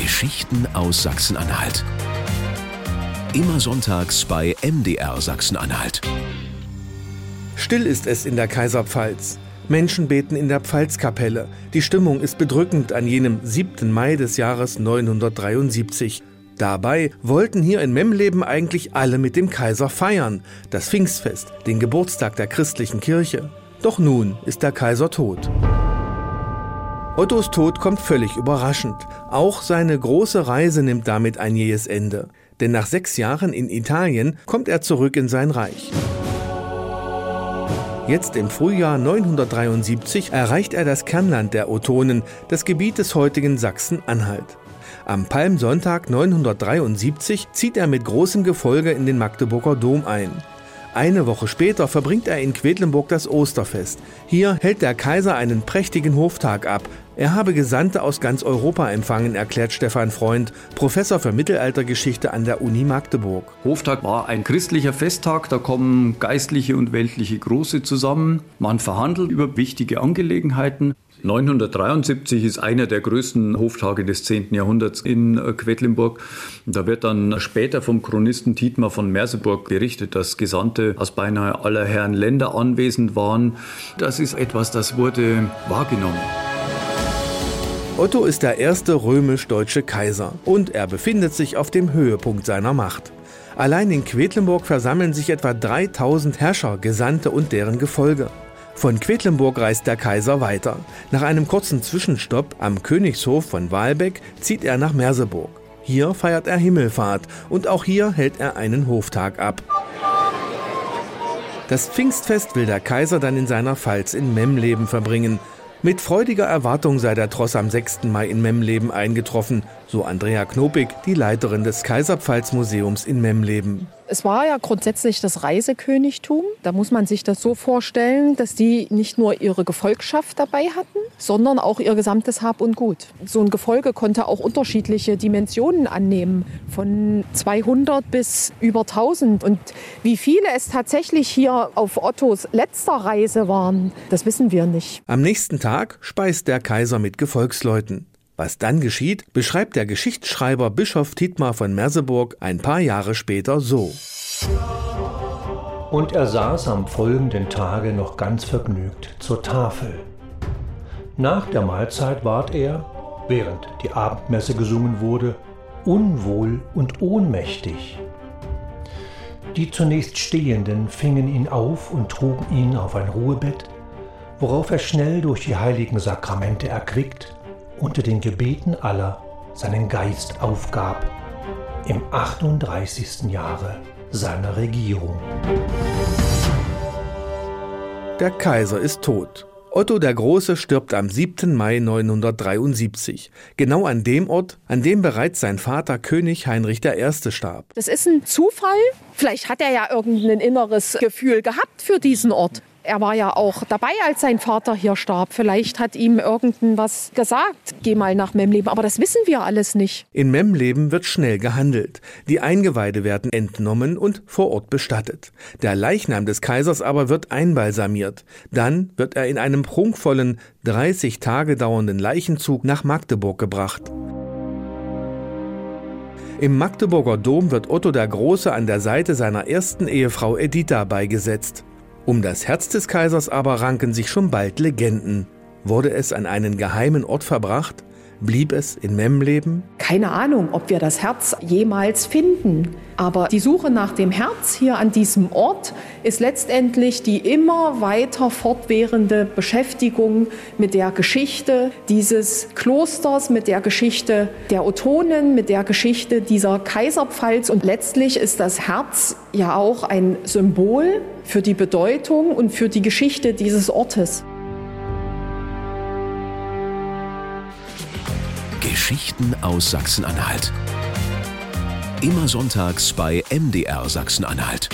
Geschichten aus Sachsen-Anhalt. Immer sonntags bei MDR Sachsen-Anhalt. Still ist es in der Kaiserpfalz. Menschen beten in der Pfalzkapelle. Die Stimmung ist bedrückend an jenem 7. Mai des Jahres 973. Dabei wollten hier in Memleben eigentlich alle mit dem Kaiser feiern, das Pfingstfest, den Geburtstag der christlichen Kirche. Doch nun ist der Kaiser tot. Ottos Tod kommt völlig überraschend. Auch seine große Reise nimmt damit ein jähes Ende. Denn nach sechs Jahren in Italien kommt er zurück in sein Reich. Jetzt im Frühjahr 973 erreicht er das Kernland der Ottonen, das Gebiet des heutigen Sachsen-Anhalt. Am Palmsonntag 973 zieht er mit großem Gefolge in den Magdeburger Dom ein. Eine Woche später verbringt er in Quedlinburg das Osterfest. Hier hält der Kaiser einen prächtigen Hoftag ab. Er habe Gesandte aus ganz Europa empfangen, erklärt Stefan Freund, Professor für Mittelaltergeschichte an der Uni Magdeburg. Hoftag war ein christlicher Festtag, da kommen geistliche und weltliche Große zusammen. Man verhandelt über wichtige Angelegenheiten. 973 ist einer der größten Hoftage des 10. Jahrhunderts in äh, Quedlinburg. Da wird dann später vom Chronisten Dietmar von Merseburg berichtet, dass Gesandte aus beinahe aller Herren Länder anwesend waren. Das ist etwas, das wurde wahrgenommen. Otto ist der erste römisch-deutsche Kaiser und er befindet sich auf dem Höhepunkt seiner Macht. Allein in Quedlinburg versammeln sich etwa 3000 Herrscher, Gesandte und deren Gefolge. Von Quedlinburg reist der Kaiser weiter. Nach einem kurzen Zwischenstopp am Königshof von Walbeck zieht er nach Merseburg. Hier feiert er Himmelfahrt und auch hier hält er einen Hoftag ab. Das Pfingstfest will der Kaiser dann in seiner Pfalz in Memleben verbringen. Mit freudiger Erwartung sei der Tross am 6. Mai in Memleben eingetroffen, so Andrea Knopig, die Leiterin des Kaiserpfalz-Museums in Memleben. Es war ja grundsätzlich das Reisekönigtum. Da muss man sich das so vorstellen, dass die nicht nur ihre Gefolgschaft dabei hatten, sondern auch ihr gesamtes Hab und Gut. So ein Gefolge konnte auch unterschiedliche Dimensionen annehmen, von 200 bis über 1000. Und wie viele es tatsächlich hier auf Ottos letzter Reise waren, das wissen wir nicht. Am nächsten Tag speist der Kaiser mit Gefolgsleuten. Was dann geschieht, beschreibt der Geschichtsschreiber Bischof Dietmar von Merseburg ein paar Jahre später so. Und er saß am folgenden Tage noch ganz vergnügt zur Tafel. Nach der Mahlzeit ward er, während die Abendmesse gesungen wurde, unwohl und ohnmächtig. Die zunächst Stehenden fingen ihn auf und trugen ihn auf ein Ruhebett, worauf er schnell durch die heiligen Sakramente erquickt unter den Gebeten aller seinen Geist aufgab im 38. Jahre seiner Regierung. Der Kaiser ist tot. Otto der Große stirbt am 7. Mai 973, genau an dem Ort, an dem bereits sein Vater König Heinrich I. starb. Das ist ein Zufall. Vielleicht hat er ja irgendein inneres Gefühl gehabt für diesen Ort. Er war ja auch dabei, als sein Vater hier starb. Vielleicht hat ihm irgendwas gesagt. Geh mal nach Memleben. Aber das wissen wir alles nicht. In Memleben wird schnell gehandelt. Die Eingeweide werden entnommen und vor Ort bestattet. Der Leichnam des Kaisers aber wird einbalsamiert. Dann wird er in einem prunkvollen, 30 Tage dauernden Leichenzug nach Magdeburg gebracht. Im Magdeburger Dom wird Otto der Große an der Seite seiner ersten Ehefrau Editha beigesetzt. Um das Herz des Kaisers aber ranken sich schon bald Legenden. Wurde es an einen geheimen Ort verbracht? Blieb es in Memleben? Keine Ahnung, ob wir das Herz jemals finden. Aber die Suche nach dem Herz hier an diesem Ort ist letztendlich die immer weiter fortwährende Beschäftigung mit der Geschichte dieses Klosters, mit der Geschichte der Ottonen, mit der Geschichte dieser Kaiserpfalz. Und letztlich ist das Herz ja auch ein Symbol für die Bedeutung und für die Geschichte dieses Ortes. Geschichten aus Sachsen-Anhalt. Immer sonntags bei MDR Sachsen-Anhalt.